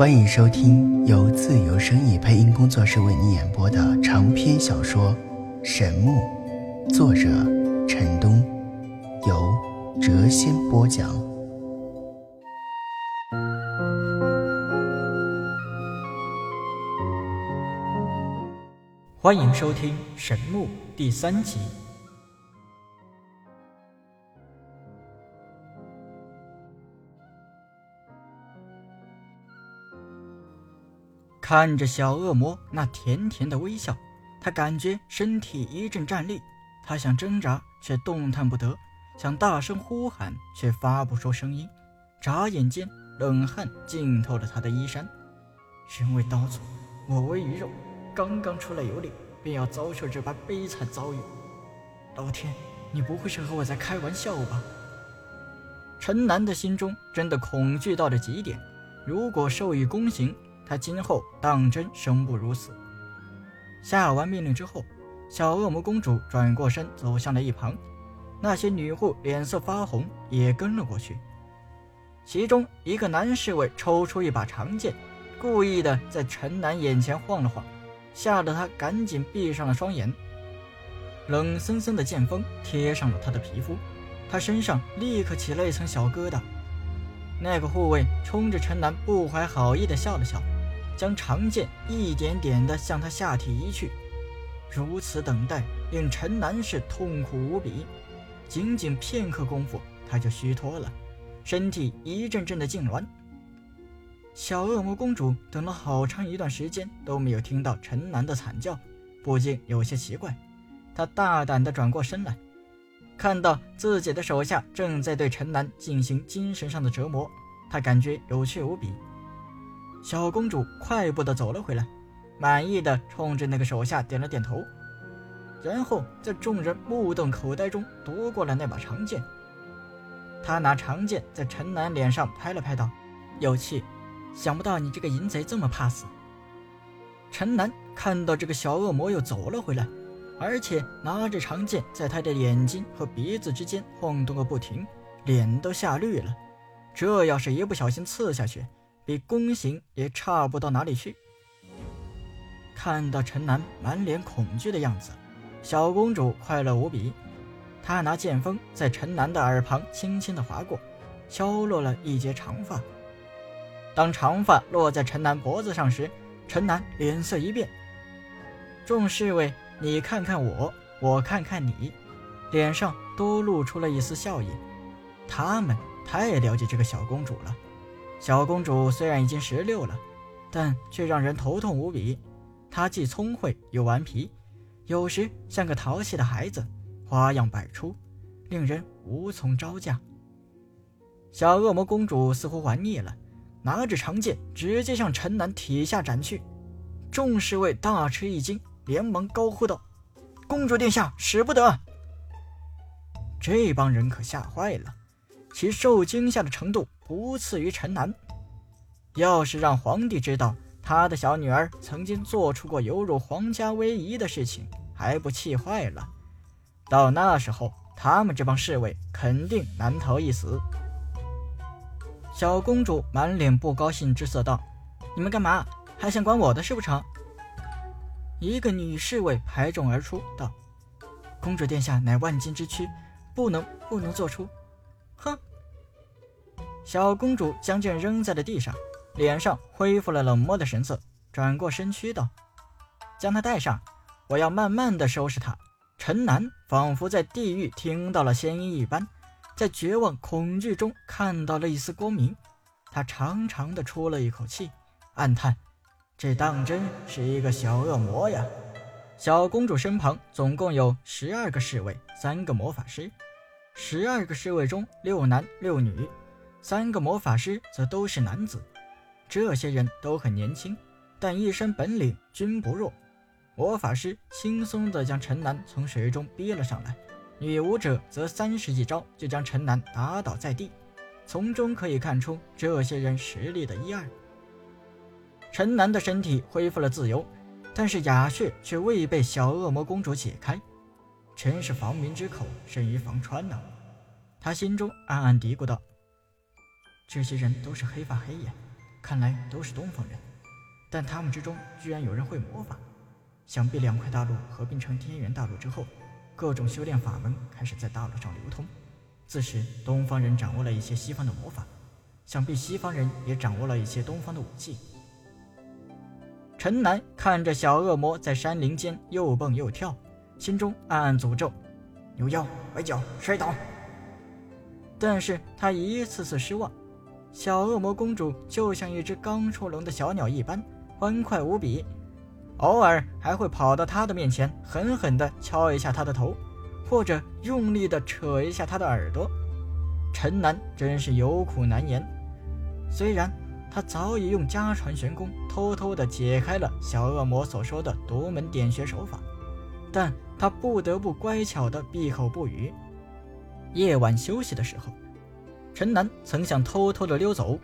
欢迎收听由自由声意配音工作室为你演播的长篇小说《神木》，作者陈东，由谪仙播讲。欢迎收听《神木》第三集。看着小恶魔那甜甜的微笑，他感觉身体一阵战栗。他想挣扎，却动弹不得；想大声呼喊，却发不出声音。眨眼间，冷汗浸透了他的衣衫。人为刀俎，我为鱼肉，刚刚出来游历，便要遭受这般悲惨遭遇。老天，你不会是和我在开玩笑吧？陈楠的心中真的恐惧到了极点。如果授予宫刑，他今后当真生不如死。下完命令之后，小恶魔公主转过身走向了一旁，那些女护脸色发红，也跟了过去。其中一个男侍卫抽出一把长剑，故意的在陈楠眼前晃了晃，吓得他赶紧闭上了双眼。冷森森的剑锋贴上了他的皮肤，他身上立刻起了一层小疙瘩。那个护卫冲着陈楠不怀好意的笑了笑。将长剑一点点地向他下体移去，如此等待令陈南是痛苦无比。仅仅片刻功夫，他就虚脱了，身体一阵阵的痉挛。小恶魔公主等了好长一段时间都没有听到陈南的惨叫，不禁有些奇怪。她大胆地转过身来，看到自己的手下正在对陈南进行精神上的折磨，她感觉有趣无比。小公主快步的走了回来，满意的冲着那个手下点了点头，然后在众人目瞪口呆中夺过了那把长剑。她拿长剑在陈南脸上拍了拍，道：“有气，想不到你这个淫贼这么怕死。”陈南看到这个小恶魔又走了回来，而且拿着长剑在他的眼睛和鼻子之间晃动个不停，脸都吓绿了。这要是一不小心刺下去，比宫刑也差不到哪里去。看到陈楠满脸恐惧的样子，小公主快乐无比。她拿剑锋在陈楠的耳旁轻轻的划过，敲落了一截长发。当长发落在陈楠脖子上时，陈楠脸色一变。众侍卫，你看看我，我看看你，脸上都露出了一丝笑意。他们太了解这个小公主了。小公主虽然已经十六了，但却让人头痛无比。她既聪慧又顽皮，有时像个淘气的孩子，花样百出，令人无从招架。小恶魔公主似乎玩腻了，拿着长剑直接向陈南体下斩去。众侍卫大吃一惊，连忙高呼道：“公主殿下，使不得！”这帮人可吓坏了，其受惊吓的程度。不次于陈南。要是让皇帝知道他的小女儿曾经做出过有辱皇家威仪的事情，还不气坏了？到那时候，他们这帮侍卫肯定难逃一死。小公主满脸不高兴之色道：“你们干嘛？还想管我的事不成？”一个女侍卫排众而出道：“公主殿下乃万金之躯，不能不能做出。”哼。小公主将剑扔在了地上，脸上恢复了冷漠的神色，转过身躯道：“将他带上，我要慢慢的收拾他。”陈南仿佛在地狱听到了仙音一般，在绝望恐惧中看到了一丝光明。他长长的出了一口气，暗叹：“这当真是一个小恶魔呀！”小公主身旁总共有十二个侍卫，三个魔法师。十二个侍卫中，六男六女。三个魔法师则都是男子，这些人都很年轻，但一身本领均不弱。魔法师轻松地将陈南从水中逼了上来，女武者则三十几招就将陈南打倒在地。从中可以看出这些人实力的一二。陈南的身体恢复了自由，但是哑穴却未被小恶魔公主解开，真是防民之口甚于防川呐！他心中暗暗嘀咕道。这些人都是黑发黑眼，看来都是东方人，但他们之中居然有人会魔法。想必两块大陆合并成天元大陆之后，各种修炼法门开始在大陆上流通。自时，东方人掌握了一些西方的魔法，想必西方人也掌握了一些东方的武器。陈南看着小恶魔在山林间又蹦又跳，心中暗暗诅咒：“牛妖崴脚摔倒。”但是他一次次失望。小恶魔公主就像一只刚出笼的小鸟一般，欢快无比。偶尔还会跑到他的面前，狠狠地敲一下他的头，或者用力地扯一下他的耳朵。陈南真是有苦难言。虽然他早已用家传玄功偷偷地解开了小恶魔所说的独门点穴手法，但他不得不乖巧地闭口不语。夜晚休息的时候，陈南曾想偷偷地溜走，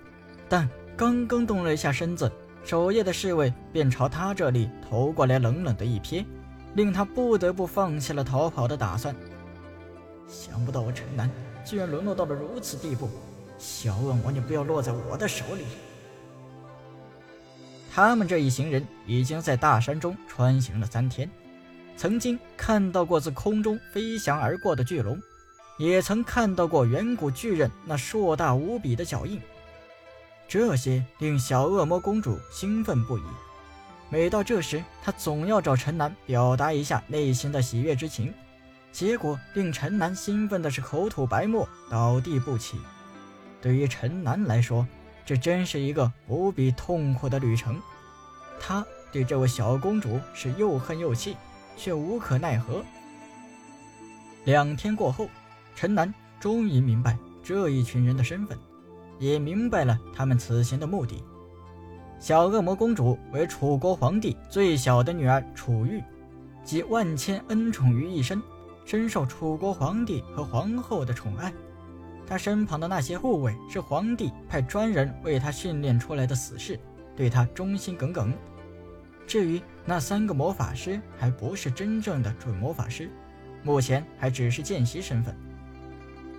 但刚刚动了一下身子。守夜的侍卫便朝他这里投过来冷冷的一瞥，令他不得不放弃了逃跑的打算。想不到我陈南居然沦落到了如此地步，小恶魔，你不要落在我的手里！他们这一行人已经在大山中穿行了三天，曾经看到过自空中飞翔而过的巨龙，也曾看到过远古巨人那硕大无比的脚印。这些令小恶魔公主兴奋不已。每到这时，她总要找陈南表达一下内心的喜悦之情，结果令陈南兴奋的是口吐白沫，倒地不起。对于陈南来说，这真是一个无比痛苦的旅程。他对这位小公主是又恨又气，却无可奈何。两天过后，陈南终于明白这一群人的身份。也明白了他们此行的目的。小恶魔公主为楚国皇帝最小的女儿楚玉，集万千恩宠于一身，深受楚国皇帝和皇后的宠爱。她身旁的那些护卫是皇帝派专人为她训练出来的死士，对她忠心耿耿。至于那三个魔法师，还不是真正的准魔法师，目前还只是见习身份。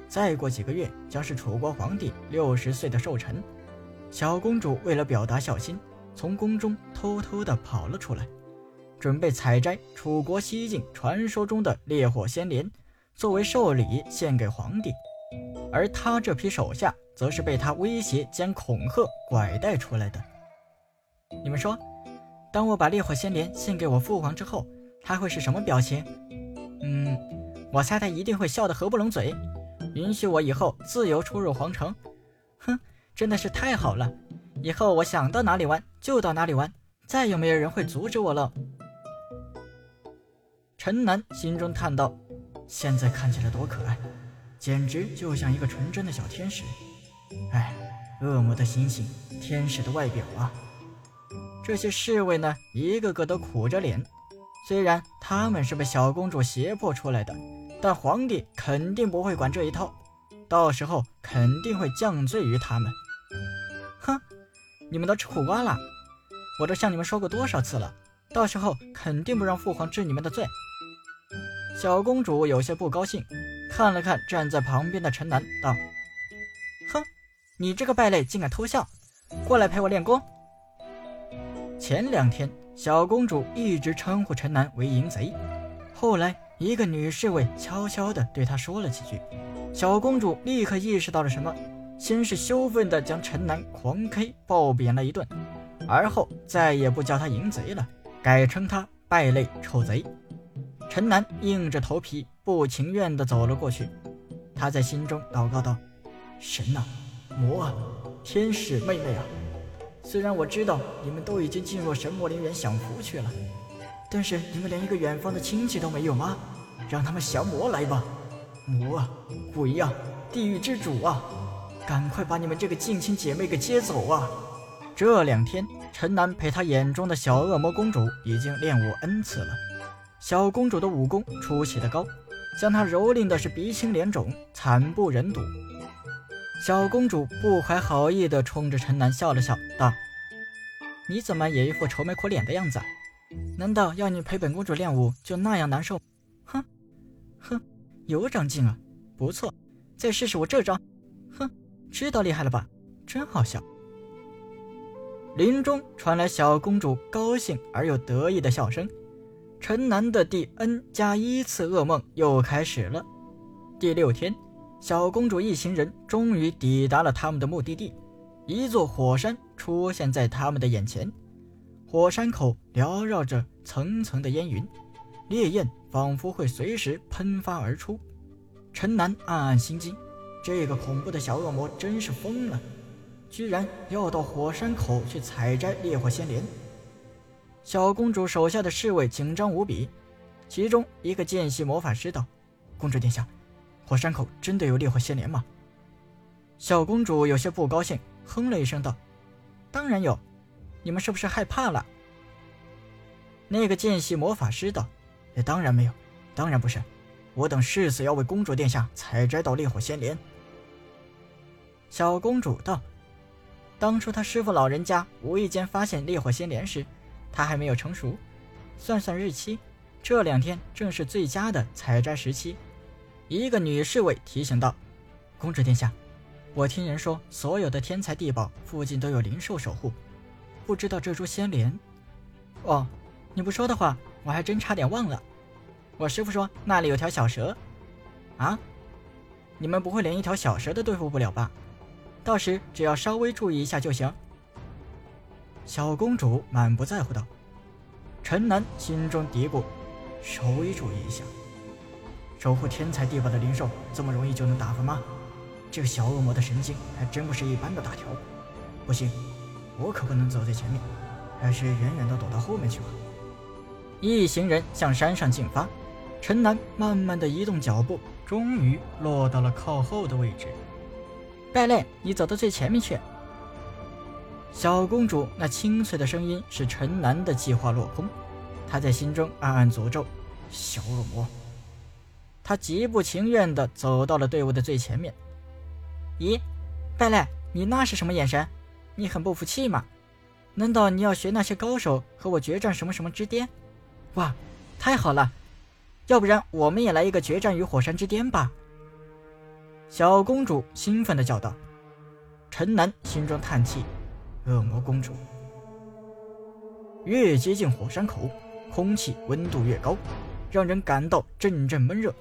再过几个月，将是楚国皇帝六十岁的寿辰。小公主为了表达孝心，从宫中偷偷地跑了出来，准备采摘楚国西境传说中的烈火仙莲，作为寿礼献给皇帝。而他这批手下，则是被他威胁兼恐吓拐带出来的。你们说，当我把烈火仙莲献给我父皇之后，他会是什么表情？嗯，我猜他一定会笑得合不拢嘴。允许我以后自由出入皇城，哼，真的是太好了！以后我想到哪里玩就到哪里玩，再也没有人会阻止我了。陈南心中叹道：“现在看起来多可爱，简直就像一个纯真的小天使。哎，恶魔的心性，天使的外表啊！”这些侍卫呢，一个个都苦着脸，虽然他们是被小公主胁迫出来的。但皇帝肯定不会管这一套，到时候肯定会降罪于他们。哼，你们都吃苦瓜了！我都向你们说过多少次了，到时候肯定不让父皇治你们的罪。小公主有些不高兴，看了看站在旁边的陈南，道：“哼，你这个败类竟敢偷笑，过来陪我练功。”前两天，小公主一直称呼陈南为淫贼，后来。一个女侍卫悄悄地对她说了几句，小公主立刻意识到了什么，先是羞愤地将陈南狂 K 暴扁了一顿，而后再也不叫他淫贼了，改称他败类臭贼。陈南硬着头皮，不情愿地走了过去，他在心中祷告道：“神啊，魔啊，天使妹妹啊，虽然我知道你们都已经进入神魔陵园享福去了。”但是你们连一个远方的亲戚都没有吗？让他们降魔来吧！魔啊，鬼啊，地狱之主啊，赶快把你们这个近亲姐妹给接走啊！这两天，陈南陪他眼中的小恶魔公主已经练武 n 次了。小公主的武功出奇的高，将她蹂躏的是鼻青脸肿，惨不忍睹。小公主不怀好意地冲着陈南笑了笑，道：“你怎么也一副愁眉苦脸的样子？”难道要你陪本公主练武就那样难受？哼，哼，有长进啊，不错，再试试我这招。哼，知道厉害了吧？真好笑。林中传来小公主高兴而又得意的笑声。陈南的第 n 加一次噩梦又开始了。第六天，小公主一行人终于抵达了他们的目的地，一座火山出现在他们的眼前。火山口缭绕着层层的烟云，烈焰仿佛会随时喷发而出。陈南暗暗心惊：这个恐怖的小恶魔真是疯了，居然要到火山口去采摘烈火仙莲。小公主手下的侍卫紧张无比，其中一个见习魔法师道：“公主殿下，火山口真的有烈火仙莲吗？”小公主有些不高兴，哼了一声道：“当然有，你们是不是害怕了？”那个见习魔法师道：“当然没有，当然不是，我等誓死要为公主殿下采摘到烈火仙莲。”小公主道：“当初她师傅老人家无意间发现烈火仙莲时。”它还没有成熟，算算日期，这两天正是最佳的采摘时期。一个女侍卫提醒道：“公主殿下，我听人说，所有的天才地宝附近都有灵兽守护，不知道这株仙莲……哦，你不说的话，我还真差点忘了。我师傅说那里有条小蛇。啊？你们不会连一条小蛇都对付不了吧？到时只要稍微注意一下就行。”小公主满不在乎道：“陈南心中嘀咕，稍微注意一下，守护天才地宝的灵兽这么容易就能打发吗？这个小恶魔的神经还真不是一般的大条。不行，我可不能走在前面，还是远远的躲到后面去吧。”一行人向山上进发，陈南慢慢的移动脚步，终于落到了靠后的位置。败类，你走到最前面去。小公主那清脆的声音使陈南的计划落空，她在心中暗暗诅咒小恶魔。她极不情愿地走到了队伍的最前面。咦，败类，你那是什么眼神？你很不服气吗？难道你要学那些高手和我决战什么什么之巅？哇，太好了！要不然我们也来一个决战于火山之巅吧！小公主兴奋地叫道。陈南心中叹气。恶魔公主越接近火山口，空气温度越高，让人感到阵阵闷热，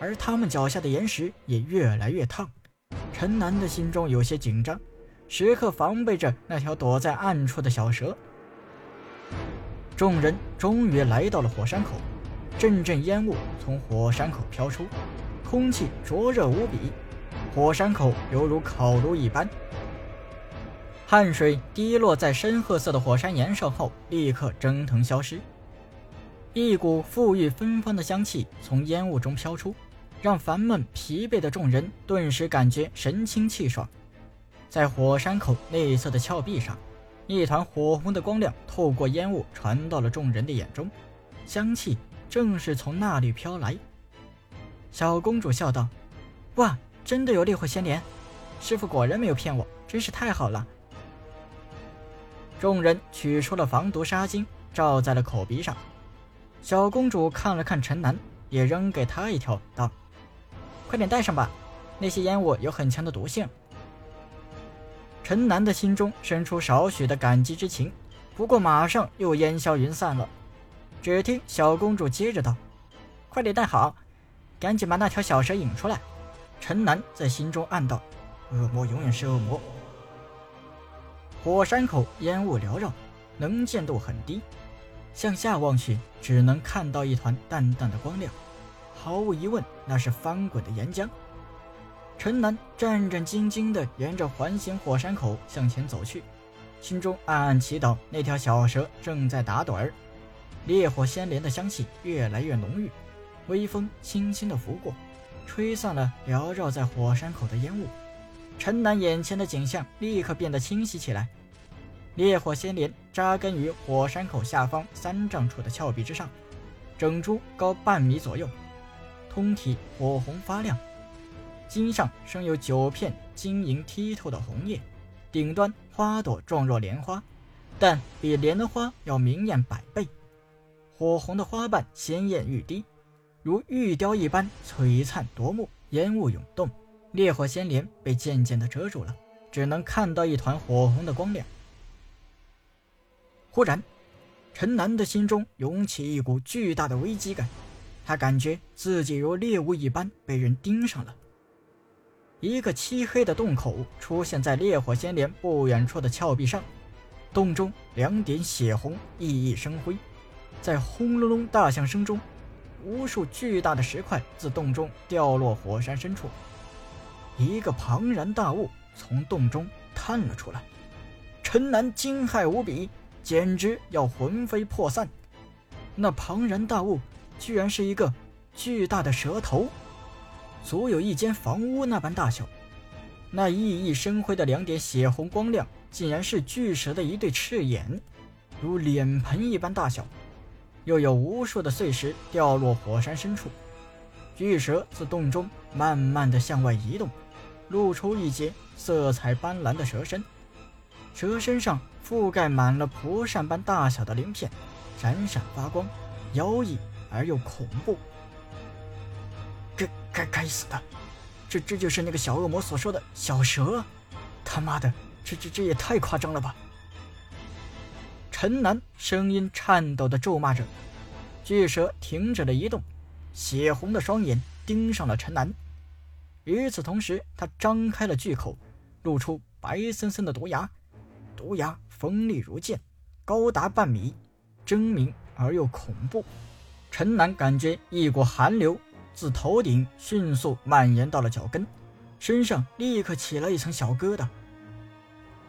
而他们脚下的岩石也越来越烫。陈南的心中有些紧张，时刻防备着那条躲在暗处的小蛇。众人终于来到了火山口，阵阵烟雾从火山口飘出，空气灼热无比，火山口犹如烤炉一般。汗水滴落在深褐色的火山岩上后，立刻蒸腾消失。一股馥郁芬芳的香气从烟雾中飘出，让烦闷疲惫的众人顿时感觉神清气爽。在火山口内侧的峭壁上，一团火红的光亮透过烟雾传到了众人的眼中，香气正是从那里飘来。小公主笑道：“哇，真的有烈火仙莲！师傅果然没有骗我，真是太好了。”众人取出了防毒纱巾，罩在了口鼻上。小公主看了看陈南，也扔给他一条，道：“快点戴上吧，那些烟雾有很强的毒性。”陈南的心中生出少许的感激之情，不过马上又烟消云散了。只听小公主接着道：“快点戴好，赶紧把那条小蛇引出来。”陈南在心中暗道：“恶魔永远是恶魔。”火山口烟雾缭绕，能见度很低，向下望去只能看到一团淡淡的光亮。毫无疑问，那是翻滚的岩浆。陈南战战兢兢地沿着环形火山口向前走去，心中暗暗祈祷那条小蛇正在打盹儿。烈火仙莲的香气越来越浓郁，微风轻轻地拂过，吹散了缭绕在火山口的烟雾。陈南眼前的景象立刻变得清晰起来。烈火仙莲扎根于火山口下方三丈处的峭壁之上，整株高半米左右，通体火红发亮，茎上生有九片晶莹剔透的红叶，顶端花朵状若莲花，但比莲花要明艳百倍。火红的花瓣鲜艳欲滴，如玉雕一般璀璨夺目。烟雾涌动。烈火仙莲被渐渐的遮住了，只能看到一团火红的光亮。忽然，陈南的心中涌起一股巨大的危机感，他感觉自己如猎物一般被人盯上了。一个漆黑的洞口出现在烈火仙莲不远处的峭壁上，洞中两点血红熠熠生辉，在轰隆隆大响声中，无数巨大的石块自洞中掉落火山深处，一个庞然大物从洞中探了出来。陈南惊骇无比，简直要魂飞魄散。那庞然大物居然是一个巨大的蛇头。足有一间房屋那般大小，那熠熠生辉的两点血红光亮，竟然是巨蛇的一对赤眼，如脸盆一般大小。又有无数的碎石掉落火山深处，巨蛇自洞中慢慢的向外移动，露出一截色彩斑斓的蛇身，蛇身上覆盖满了蒲扇般大小的鳞片，闪闪发光，妖异而又恐怖。该该死的，这这就是那个小恶魔所说的小蛇，他妈的，这这这也太夸张了吧！陈南声音颤抖的咒骂着，巨蛇停止了移动，血红的双眼盯上了陈南。与此同时，他张开了巨口，露出白森森的毒牙，毒牙锋利如剑，高达半米，狰狞而又恐怖。陈南感觉一股寒流。自头顶迅速蔓延到了脚跟，身上立刻起了一层小疙瘩。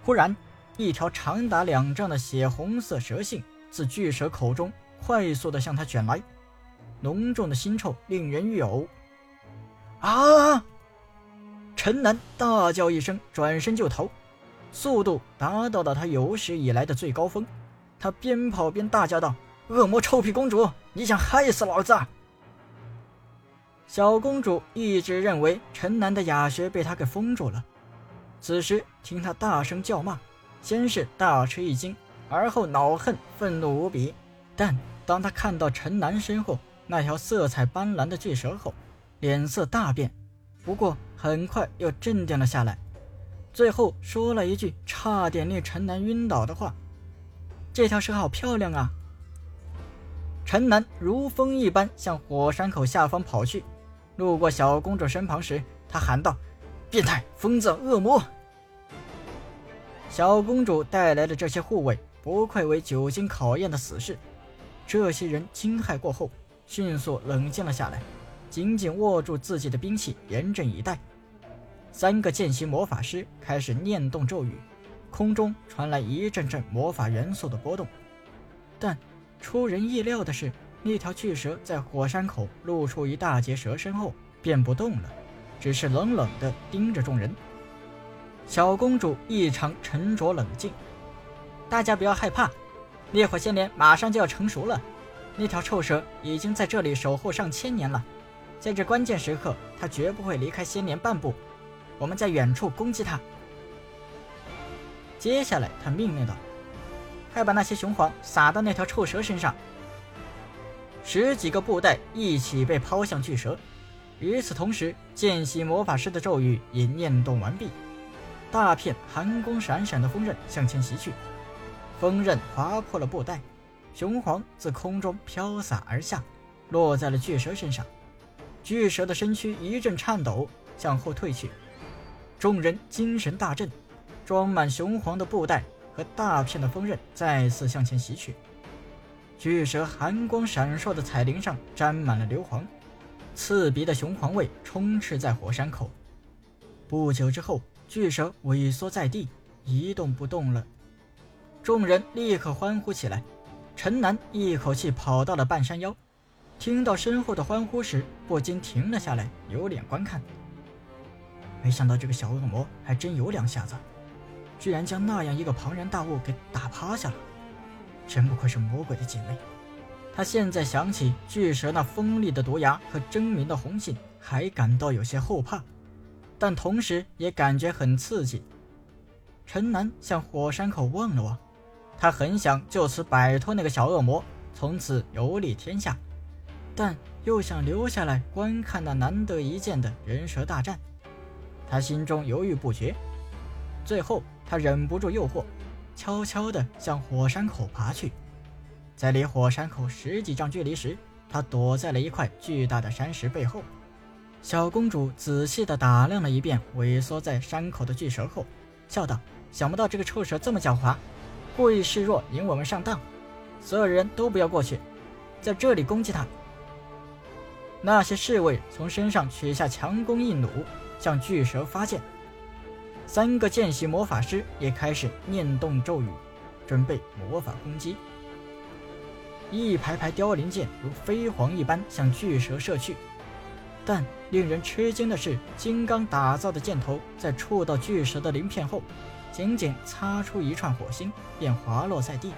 忽然，一条长达两丈的血红色蛇信自巨蛇口中快速地向他卷来，浓重的腥臭令人欲呕。啊！陈南大叫一声，转身就逃，速度达到了他有史以来的最高峰。他边跑边大叫道：“恶魔臭屁公主，你想害死老子！”小公主一直认为陈南的哑穴被他给封住了，此时听他大声叫骂，先是大吃一惊，而后恼恨愤怒无比。但当他看到陈南身后那条色彩斑斓的巨蛇后，脸色大变，不过很快又镇定了下来，最后说了一句差点令陈南晕倒的话：“这条蛇好漂亮啊！”陈南如风一般向火山口下方跑去。路过小公主身旁时，他喊道：“变态、疯子、恶魔！”小公主带来的这些护卫不愧为久经考验的死士。这些人惊骇过后，迅速冷静了下来，紧紧握住自己的兵器，严阵以待。三个见习魔法师开始念动咒语，空中传来一阵阵魔法元素的波动。但出人意料的是。那条巨蛇在火山口露出一大截蛇身后便不动了，只是冷冷地盯着众人。小公主异常沉着冷静，大家不要害怕，烈火仙莲马上就要成熟了。那条臭蛇已经在这里守候上千年了，在这关键时刻，它绝不会离开仙莲半步。我们在远处攻击它。接下来，他命令道：“快把那些雄黄撒到那条臭蛇身上。”十几个布袋一起被抛向巨蛇，与此同时，见习魔法师的咒语也念动完毕，大片寒光闪闪的锋刃向前袭去，锋刃划破了布袋，雄黄自空中飘洒而下，落在了巨蛇身上，巨蛇的身躯一阵颤抖，向后退去，众人精神大振，装满雄黄的布袋和大片的锋刃再次向前袭去。巨蛇寒光闪烁的彩鳞上沾满了硫磺，刺鼻的雄黄味充斥在火山口。不久之后，巨蛇萎缩在地，一动不动了。众人立刻欢呼起来。陈南一口气跑到了半山腰，听到身后的欢呼时，不禁停了下来，有脸观看。没想到这个小恶魔还真有两下子，居然将那样一个庞然大物给打趴下了。真不愧是魔鬼的姐妹。他现在想起巨蛇那锋利的毒牙和狰狞的红信，还感到有些后怕，但同时也感觉很刺激。陈南向火山口望了望，他很想就此摆脱那个小恶魔，从此游历天下，但又想留下来观看那难得一见的人蛇大战。他心中犹豫不决，最后他忍不住诱惑。悄悄地向火山口爬去。在离火山口十几丈距离时，他躲在了一块巨大的山石背后。小公主仔细地打量了一遍萎缩在山口的巨蛇后，笑道：“想不到这个臭蛇这么狡猾，故意示弱引我们上当。所有人都不要过去，在这里攻击他。”那些侍卫从身上取下强弓硬弩，向巨蛇发箭。三个见习魔法师也开始念动咒语，准备魔法攻击。一排排凋零箭如飞蝗一般向巨蛇射去。但令人吃惊的是，金刚打造的箭头在触到巨蛇的鳞片后，仅仅擦出一串火星，便滑落在地。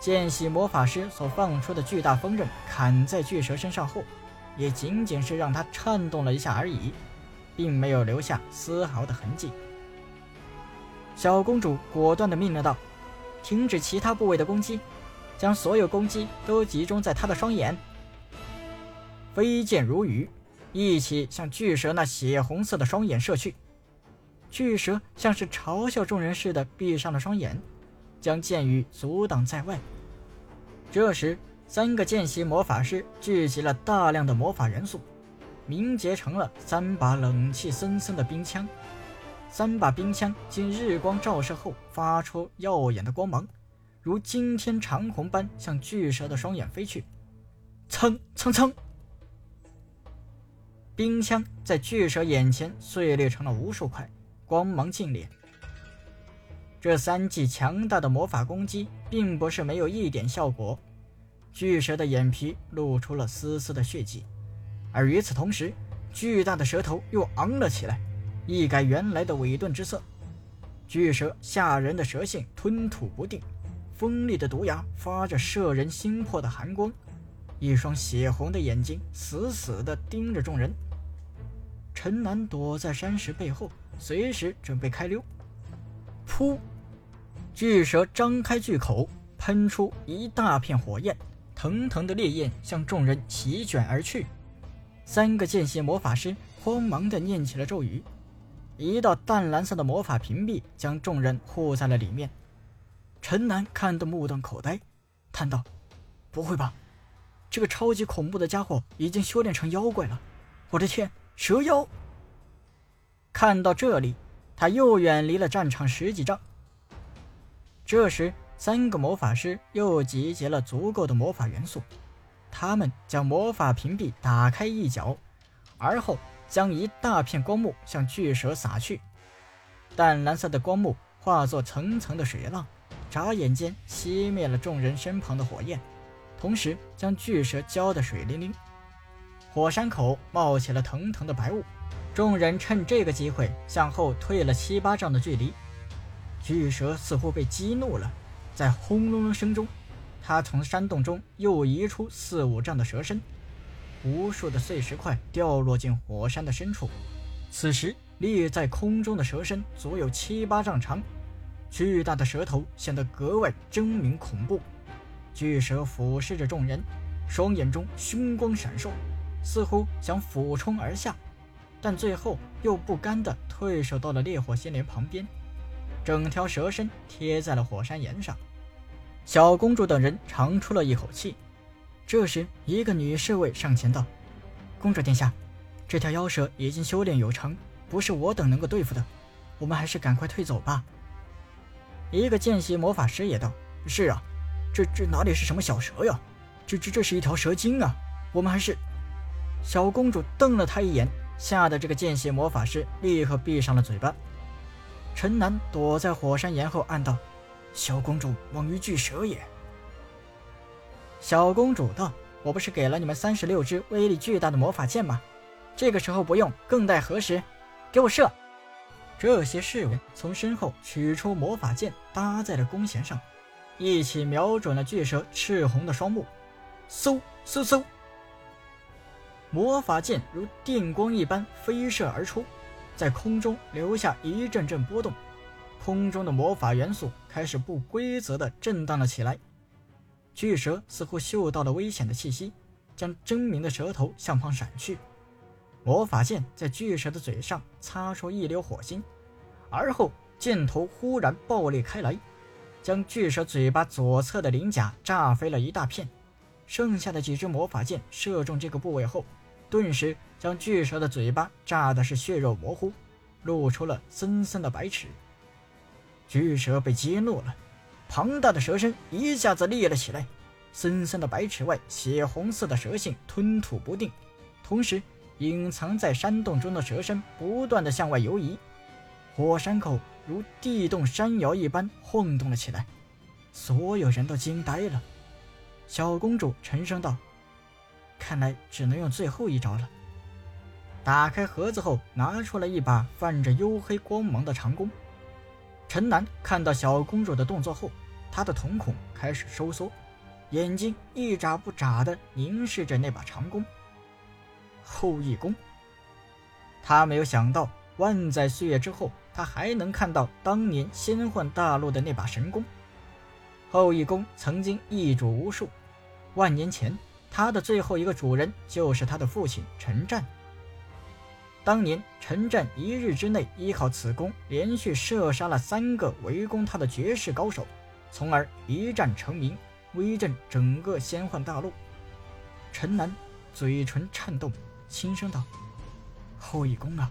见习魔法师所放出的巨大锋刃砍在巨蛇身上后，也仅仅是让它颤动了一下而已，并没有留下丝毫的痕迹。小公主果断地命令道：“停止其他部位的攻击，将所有攻击都集中在他的双眼。”飞剑如雨。一起向巨蛇那血红色的双眼射去，巨蛇像是嘲笑众人似的闭上了双眼，将剑雨阻挡在外。这时，三个见习魔法师聚集了大量的魔法元素，凝结成了三把冷气森森的冰枪。三把冰枪经日光照射后发出耀眼的光芒，如惊天长虹般向巨蛇的双眼飞去。蹭蹭蹭！冰枪在巨蛇眼前碎裂成了无数块，光芒尽裂。这三记强大的魔法攻击并不是没有一点效果，巨蛇的眼皮露出了丝丝的血迹，而与此同时，巨大的蛇头又昂了起来，一改原来的萎顿之色。巨蛇吓人的蛇性吞吐不定，锋利的毒牙发着摄人心魄的寒光，一双血红的眼睛死死地盯着众人。陈南躲在山石背后，随时准备开溜。噗！巨蛇张开巨口，喷出一大片火焰，腾腾的烈焰向众人席卷而去。三个见习魔法师慌忙地念起了咒语，一道淡蓝色的魔法屏蔽将众人护在了里面。陈南看得目瞪口呆，叹道：“不会吧，这个超级恐怖的家伙已经修炼成妖怪了！我的天！”蛇妖看到这里，他又远离了战场十几丈。这时，三个魔法师又集结了足够的魔法元素，他们将魔法屏蔽打开一角，而后将一大片光幕向巨蛇撒去。淡蓝色的光幕化作层层的水浪，眨眼间熄灭了众人身旁的火焰，同时将巨蛇浇得水灵灵。火山口冒起了腾腾的白雾，众人趁这个机会向后退了七八丈的距离。巨蛇似乎被激怒了，在轰隆隆声中，它从山洞中又移出四五丈的蛇身，无数的碎石块掉落进火山的深处。此时，立在空中的蛇身足有七八丈长，巨大的蛇头显得格外狰狞恐怖。巨蛇俯视着众人，双眼中凶光闪烁。似乎想俯冲而下，但最后又不甘地退守到了烈火仙莲旁边，整条蛇身贴在了火山岩上。小公主等人长出了一口气。这时，一个女侍卫上前道：“公主殿下，这条妖蛇已经修炼有成，不是我等能够对付的，我们还是赶快退走吧。”一个见习魔法师也道：“是啊，这这哪里是什么小蛇呀？这这这是一条蛇精啊！我们还是……”小公主瞪了他一眼，吓得这个见习魔法师立刻闭上了嘴巴。陈南躲在火山岩后，暗道：“小公主猛于巨蛇也。”小公主道：“我不是给了你们三十六支威力巨大的魔法剑吗？这个时候不用，更待何时？给我射！”这些侍卫从身后取出魔法剑，搭在了弓弦上，一起瞄准了巨蛇赤红的双目。嗖嗖嗖！魔法剑如电光一般飞射而出，在空中留下一阵阵波动，空中的魔法元素开始不规则地震荡了起来。巨蛇似乎嗅到了危险的气息，将狰狞的舌头向旁闪去。魔法剑在巨蛇的嘴上擦出一溜火星，而后箭头忽然爆裂开来，将巨蛇嘴巴左侧的鳞甲炸飞了一大片。剩下的几支魔法剑射中这个部位后，顿时将巨蛇的嘴巴炸的是血肉模糊，露出了森森的白齿。巨蛇被激怒了，庞大的蛇身一下子立了起来，森森的白齿外，血红色的蛇信吞吐不定，同时隐藏在山洞中的蛇身不断的向外游移，火山口如地动山摇一般晃动了起来，所有人都惊呆了。小公主沉声道：“看来只能用最后一招了。”打开盒子后，拿出了一把泛着黝黑光芒的长弓。陈南看到小公主的动作后，他的瞳孔开始收缩，眼睛一眨不眨地凝视着那把长弓。后羿弓。他没有想到，万载岁月之后，他还能看到当年仙幻大陆的那把神弓。后羿弓曾经易主无数，万年前，他的最后一个主人就是他的父亲陈战。当年陈战一日之内依靠此弓连续射杀了三个围攻他的绝世高手，从而一战成名，威震整个仙幻大陆。陈南嘴唇颤动，轻声道：“后羿弓啊，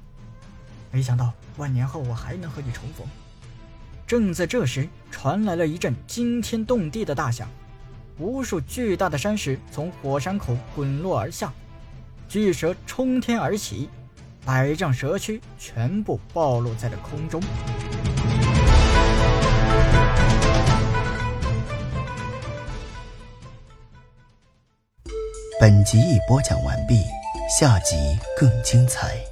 没想到万年后我还能和你重逢。”正在这时，传来了一阵惊天动地的大响，无数巨大的山石从火山口滚落而下，巨蛇冲天而起。百丈蛇躯全部暴露在了空中。本集已播讲完毕，下集更精彩。